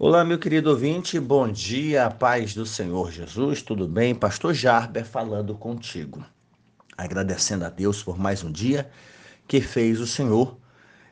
Olá, meu querido ouvinte, bom dia, paz do Senhor Jesus, tudo bem? Pastor Jarber falando contigo, agradecendo a Deus por mais um dia que fez o Senhor.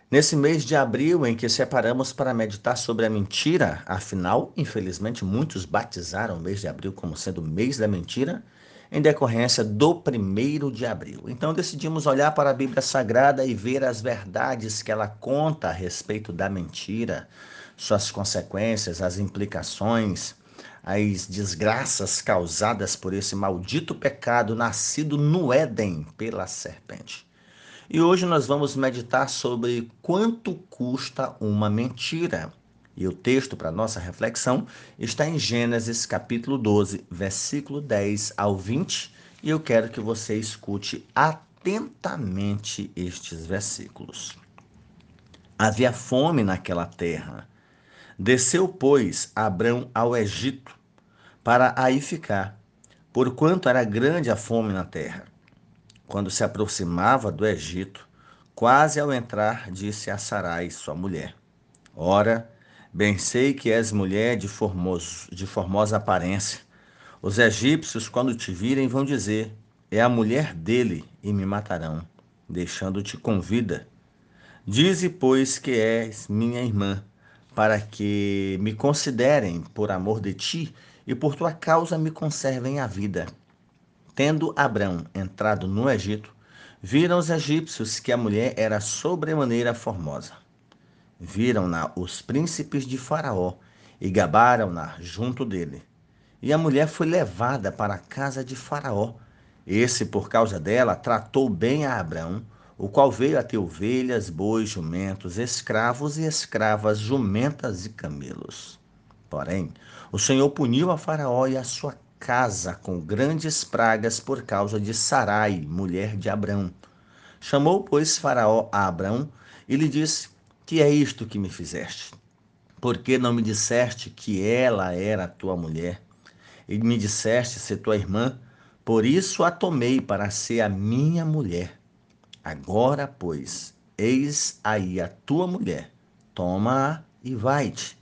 Nesse mês de abril em que separamos para meditar sobre a mentira, afinal, infelizmente, muitos batizaram o mês de abril como sendo o mês da mentira, em decorrência do primeiro de abril. Então decidimos olhar para a Bíblia Sagrada e ver as verdades que ela conta a respeito da mentira suas consequências, as implicações, as desgraças causadas por esse maldito pecado nascido no Éden pela serpente. E hoje nós vamos meditar sobre quanto custa uma mentira. E o texto para nossa reflexão está em Gênesis capítulo 12, versículo 10 ao 20, e eu quero que você escute atentamente estes versículos. Havia fome naquela terra Desceu, pois, Abrão ao Egito, para aí ficar, porquanto era grande a fome na terra. Quando se aproximava do Egito, quase ao entrar, disse a Sarai, sua mulher: Ora, bem sei que és mulher de, formoso, de formosa aparência. Os egípcios, quando te virem, vão dizer: É a mulher dele, e me matarão, deixando-te com vida. Dize, pois, que és minha irmã para que me considerem por amor de ti e por tua causa me conservem a vida. Tendo Abrão entrado no Egito, viram os egípcios que a mulher era sobremaneira formosa. Viram-na os príncipes de Faraó e gabaram-na junto dele. E a mulher foi levada para a casa de Faraó. Esse, por causa dela, tratou bem a Abrão o qual veio a ter ovelhas, bois, jumentos, escravos e escravas, jumentas e camelos. Porém, o Senhor puniu a Faraó e a sua casa com grandes pragas por causa de Sarai, mulher de Abrão. Chamou, pois, Faraó a Abrão e lhe disse: Que é isto que me fizeste? Por que não me disseste que ela era tua mulher? E me disseste ser tua irmã? Por isso a tomei para ser a minha mulher. Agora, pois, eis aí a tua mulher, toma-a e vai-te.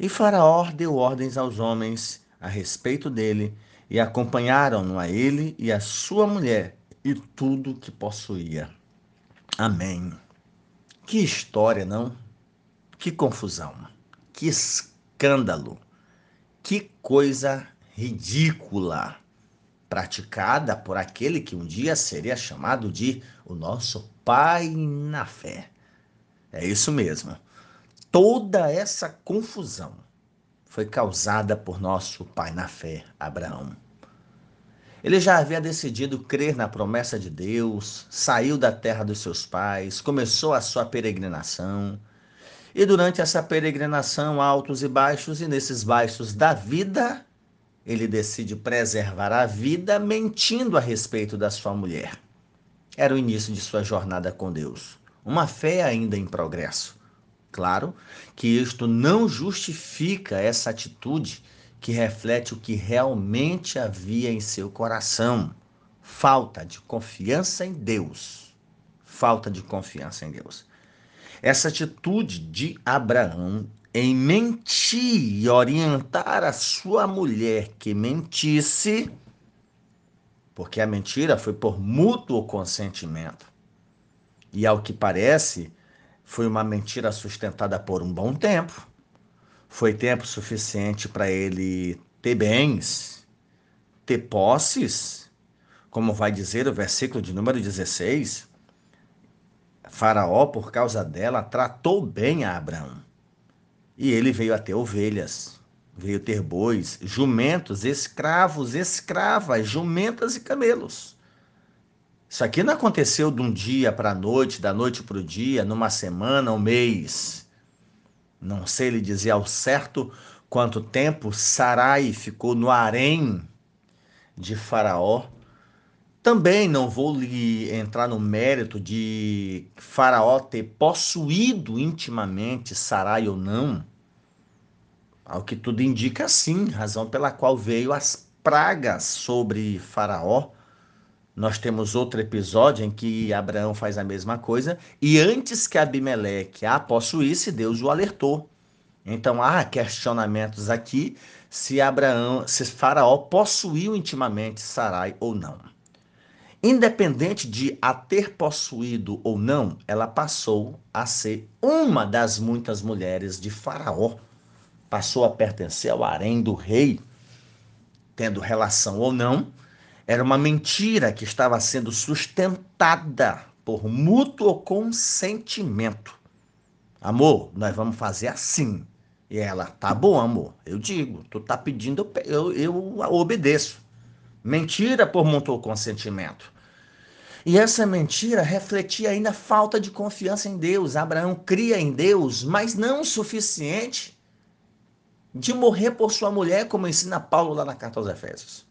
E Faraó deu ordens aos homens a respeito dele, e acompanharam-no a ele e a sua mulher e tudo que possuía. Amém. Que história, não? Que confusão, que escândalo, que coisa ridícula praticada por aquele que um dia seria chamado de o nosso Pai na fé. É isso mesmo. Toda essa confusão foi causada por nosso pai na fé, Abraão. Ele já havia decidido crer na promessa de Deus, saiu da terra dos seus pais, começou a sua peregrinação. E durante essa peregrinação, altos e baixos, e nesses baixos da vida, ele decide preservar a vida mentindo a respeito da sua mulher. Era o início de sua jornada com Deus, uma fé ainda em progresso. Claro que isto não justifica essa atitude que reflete o que realmente havia em seu coração: falta de confiança em Deus. Falta de confiança em Deus. Essa atitude de Abraão em mentir e orientar a sua mulher que mentisse, porque a mentira foi por mútuo consentimento. E ao que parece, foi uma mentira sustentada por um bom tempo. Foi tempo suficiente para ele ter bens, ter posses, como vai dizer o versículo de número 16. Faraó, por causa dela, tratou bem a Abraão. E ele veio a ter ovelhas, veio ter bois, jumentos, escravos, escravas, jumentas e camelos. Isso aqui não aconteceu de um dia para a noite, da noite para o dia, numa semana, um mês. Não sei lhe dizer ao certo quanto tempo Sarai ficou no harém de Faraó. Também não vou lhe entrar no mérito de Faraó ter possuído intimamente Sarai ou não. Ao que tudo indica, sim, razão pela qual veio as pragas sobre Faraó. Nós temos outro episódio em que Abraão faz a mesma coisa e antes que Abimeleque a possuísse, Deus o alertou. Então há questionamentos aqui se Abraão, se Faraó possuiu intimamente Sarai ou não. Independente de a ter possuído ou não, ela passou a ser uma das muitas mulheres de Faraó. Passou a pertencer ao harém do rei, tendo relação ou não. Era uma mentira que estava sendo sustentada por mútuo consentimento. Amor, nós vamos fazer assim. E ela, tá bom, amor, eu digo, tu tá pedindo, eu, eu, eu obedeço. Mentira por mútuo consentimento. E essa mentira refletia ainda a falta de confiança em Deus. Abraão cria em Deus, mas não o suficiente de morrer por sua mulher, como ensina Paulo lá na carta aos Efésios.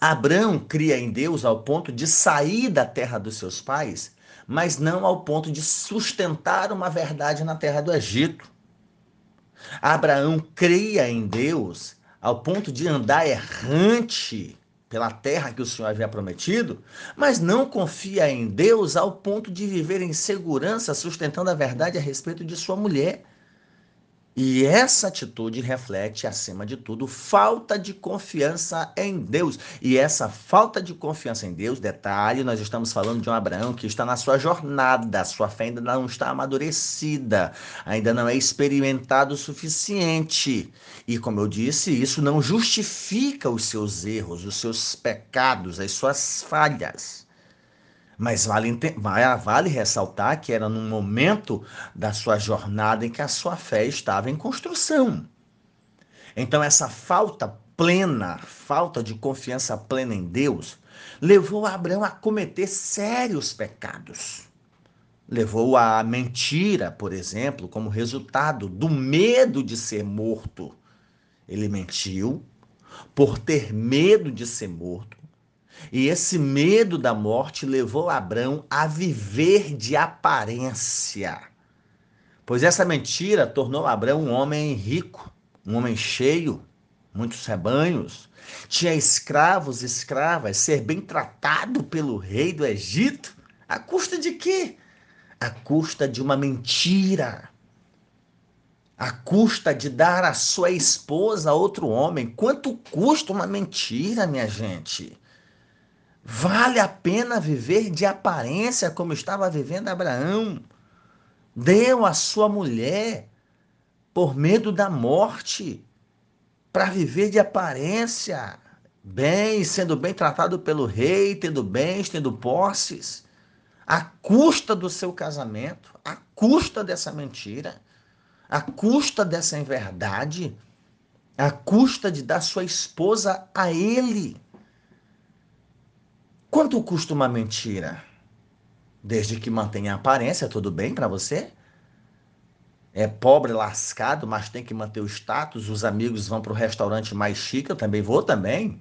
Abraão cria em Deus ao ponto de sair da terra dos seus pais, mas não ao ponto de sustentar uma verdade na terra do Egito. Abraão cria em Deus ao ponto de andar errante pela terra que o Senhor havia prometido, mas não confia em Deus ao ponto de viver em segurança, sustentando a verdade a respeito de sua mulher. E essa atitude reflete, acima de tudo, falta de confiança em Deus. E essa falta de confiança em Deus, detalhe, nós estamos falando de um Abraão que está na sua jornada, sua fé ainda não está amadurecida, ainda não é experimentado o suficiente. E como eu disse, isso não justifica os seus erros, os seus pecados, as suas falhas. Mas vale, vale ressaltar que era num momento da sua jornada em que a sua fé estava em construção. Então, essa falta plena, falta de confiança plena em Deus, levou Abraão a cometer sérios pecados. Levou a mentira, por exemplo, como resultado do medo de ser morto. Ele mentiu por ter medo de ser morto e esse medo da morte levou Abraão a viver de aparência. Pois essa mentira tornou Abraão um homem rico, um homem cheio, muitos rebanhos, tinha escravos e escravas, ser bem tratado pelo rei do Egito. A custa de quê? A custa de uma mentira. A custa de dar a sua esposa a outro homem. Quanto custa uma mentira, minha gente? Vale a pena viver de aparência como estava vivendo Abraão. Deu a sua mulher por medo da morte para viver de aparência, bem, sendo bem tratado pelo rei, tendo bens, tendo posses, à custa do seu casamento, à custa dessa mentira, à custa dessa inverdade, à custa de dar sua esposa a ele. Quanto custa uma mentira? Desde que mantenha a aparência, tudo bem para você? É pobre, lascado, mas tem que manter o status. Os amigos vão para o restaurante mais chique, eu também vou também.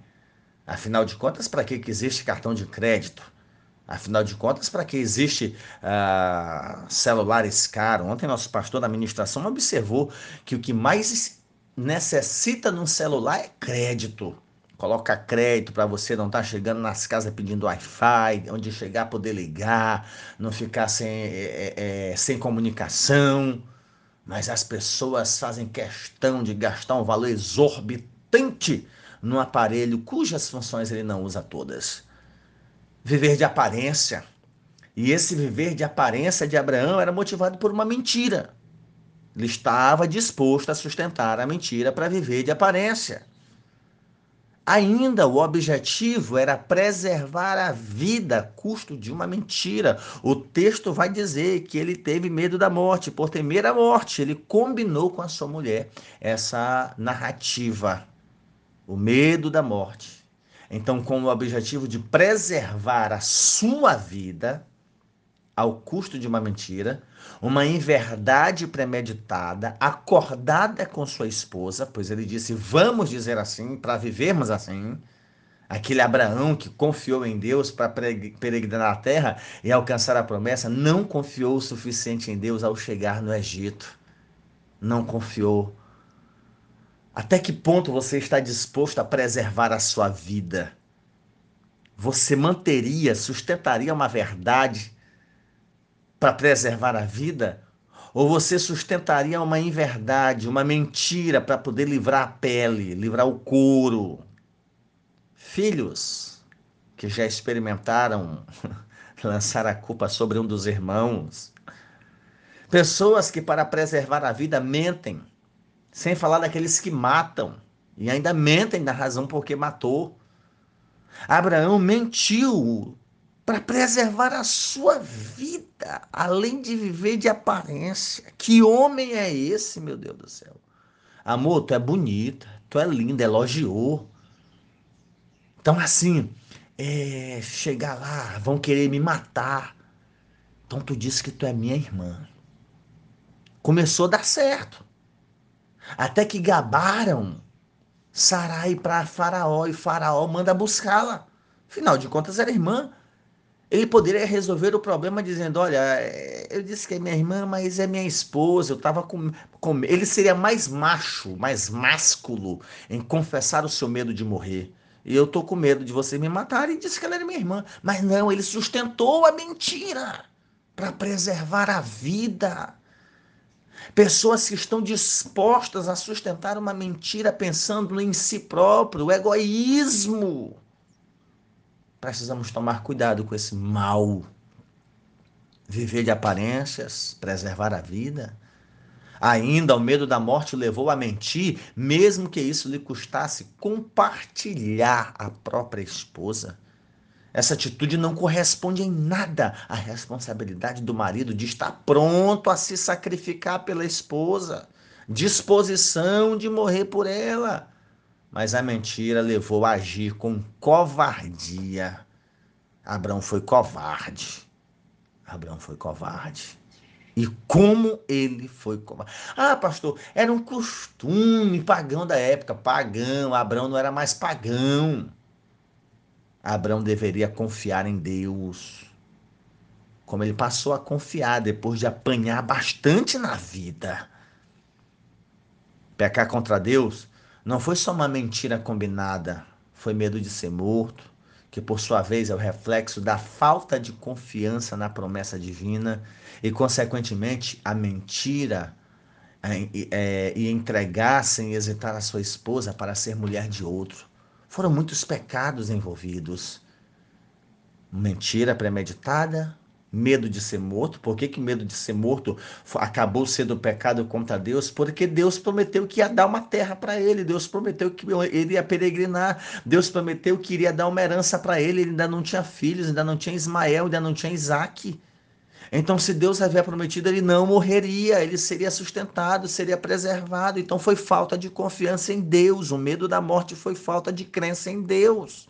Afinal de contas, para que, que existe cartão de crédito? Afinal de contas, para que existe uh, celulares caros? Ontem nosso pastor da administração observou que o que mais necessita num celular é crédito coloca crédito para você não estar tá chegando nas casas pedindo Wi-Fi, onde chegar poder ligar, não ficar sem, é, é, é, sem comunicação. Mas as pessoas fazem questão de gastar um valor exorbitante no aparelho cujas funções ele não usa todas. Viver de aparência. E esse viver de aparência de Abraão era motivado por uma mentira. Ele estava disposto a sustentar a mentira para viver de aparência. Ainda o objetivo era preservar a vida a custo de uma mentira. O texto vai dizer que ele teve medo da morte. Por temer a morte, ele combinou com a sua mulher essa narrativa. O medo da morte. Então, com o objetivo de preservar a sua vida, ao custo de uma mentira, uma inverdade premeditada, acordada com sua esposa, pois ele disse: Vamos dizer assim, para vivermos assim. Aquele Abraão que confiou em Deus para peregrinar a terra e alcançar a promessa, não confiou o suficiente em Deus ao chegar no Egito. Não confiou. Até que ponto você está disposto a preservar a sua vida? Você manteria, sustentaria uma verdade para preservar a vida? Ou você sustentaria uma inverdade, uma mentira para poder livrar a pele, livrar o couro? Filhos que já experimentaram lançar a culpa sobre um dos irmãos. Pessoas que, para preservar a vida, mentem, sem falar daqueles que matam e ainda mentem da razão por que matou. Abraão mentiu para preservar a sua vida, além de viver de aparência. Que homem é esse, meu Deus do céu? Amor, tu é bonita, tu é linda, elogiou. Então, assim, é, chegar lá, vão querer me matar. Então, tu disse que tu é minha irmã. Começou a dar certo. Até que gabaram Sarai para Faraó e Faraó manda buscá-la. Afinal de contas, era irmã. Ele poderia resolver o problema dizendo: Olha, é, eu disse que é minha irmã, mas é minha esposa. Eu estava com, com. Ele seria mais macho, mais másculo em confessar o seu medo de morrer. E eu tô com medo de você me matar. E disse que ela era minha irmã. Mas não, ele sustentou a mentira para preservar a vida. Pessoas que estão dispostas a sustentar uma mentira pensando em si próprio, egoísmo. Precisamos tomar cuidado com esse mal. Viver de aparências, preservar a vida. Ainda o medo da morte o levou a mentir, mesmo que isso lhe custasse compartilhar a própria esposa. Essa atitude não corresponde em nada à responsabilidade do marido de estar pronto a se sacrificar pela esposa, disposição de morrer por ela. Mas a mentira levou a agir com covardia. Abraão foi covarde. Abraão foi covarde. E como ele foi covarde. Ah, pastor, era um costume pagão da época. Pagão. Abraão não era mais pagão. Abraão deveria confiar em Deus. Como ele passou a confiar depois de apanhar bastante na vida. Pecar contra Deus não foi só uma mentira combinada, foi medo de ser morto, que por sua vez é o reflexo da falta de confiança na promessa divina e, consequentemente, a mentira é, é, e entregar sem hesitar a sua esposa para ser mulher de outro. Foram muitos pecados envolvidos. Mentira premeditada, medo de ser morto. Por que, que medo de ser morto acabou sendo pecado contra Deus? Porque Deus prometeu que ia dar uma terra para ele, Deus prometeu que ele ia peregrinar, Deus prometeu que iria dar uma herança para ele, ele ainda não tinha filhos, ainda não tinha Ismael, ainda não tinha Isaac. Então, se Deus havia prometido, ele não morreria, ele seria sustentado, seria preservado. Então, foi falta de confiança em Deus. O medo da morte foi falta de crença em Deus.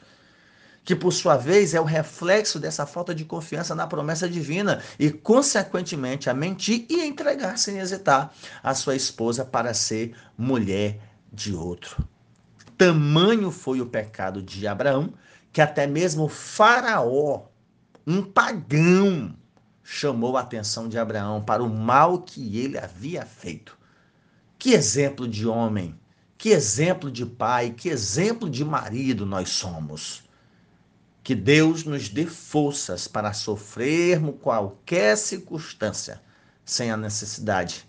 Que, por sua vez, é o reflexo dessa falta de confiança na promessa divina e, consequentemente, a mentir e entregar sem hesitar a sua esposa para ser mulher de outro. Tamanho foi o pecado de Abraão que até mesmo Faraó, um pagão, chamou a atenção de Abraão para o mal que ele havia feito. Que exemplo de homem, que exemplo de pai, que exemplo de marido nós somos. Que Deus nos dê forças para sofrermos qualquer circunstância sem a necessidade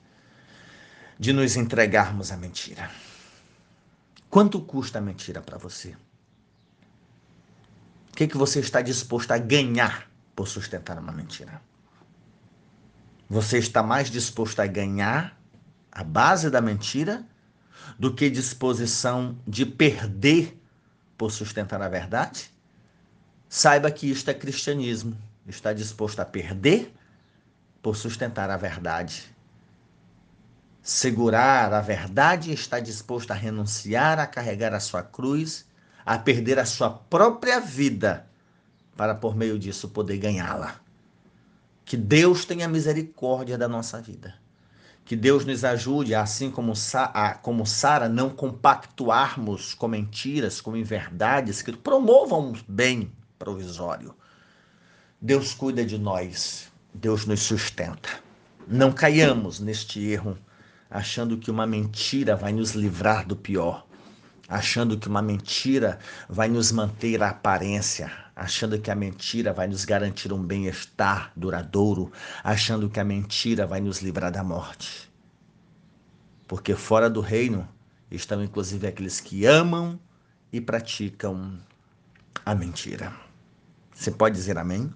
de nos entregarmos à mentira. Quanto custa a mentira para você? O que, que você está disposto a ganhar por sustentar uma mentira? Você está mais disposto a ganhar a base da mentira do que disposição de perder por sustentar a verdade? Saiba que isto é cristianismo. Está disposto a perder por sustentar a verdade. Segurar a verdade está disposto a renunciar a carregar a sua cruz, a perder a sua própria vida, para por meio disso poder ganhá-la. Que Deus tenha misericórdia da nossa vida. Que Deus nos ajude, assim como, como Sara, não compactuarmos com mentiras, com inverdades que promovam bem provisório. Deus cuida de nós, Deus nos sustenta. Não caiamos neste erro, achando que uma mentira vai nos livrar do pior. achando que uma mentira vai nos manter a aparência, achando que a mentira vai nos garantir um bem-estar duradouro, achando que a mentira vai nos livrar da morte. Porque fora do reino estão inclusive aqueles que amam e praticam a mentira. Você pode dizer amém?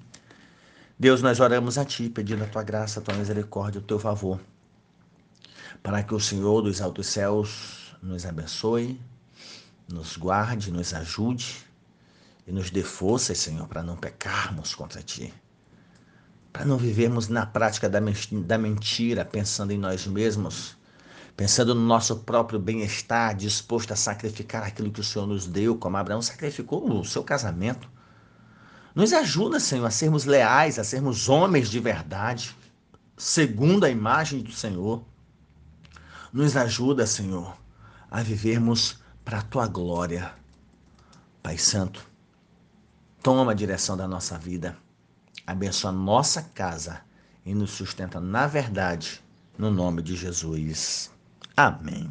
Deus, nós oramos a Ti, pedindo a Tua graça, a Tua misericórdia, o Teu favor, para que o Senhor dos altos céus nos abençoe, nos guarde, nos ajude e nos dê forças, Senhor, para não pecarmos contra Ti, para não vivermos na prática da mentira, pensando em nós mesmos, pensando no nosso próprio bem-estar, disposto a sacrificar aquilo que o Senhor nos deu, como Abraão sacrificou o seu casamento. Nos ajuda, Senhor, a sermos leais, a sermos homens de verdade, segundo a imagem do Senhor. Nos ajuda, Senhor, a vivermos para a tua glória. Pai Santo, toma a direção da nossa vida, abençoa nossa casa e nos sustenta na verdade, no nome de Jesus. Amém.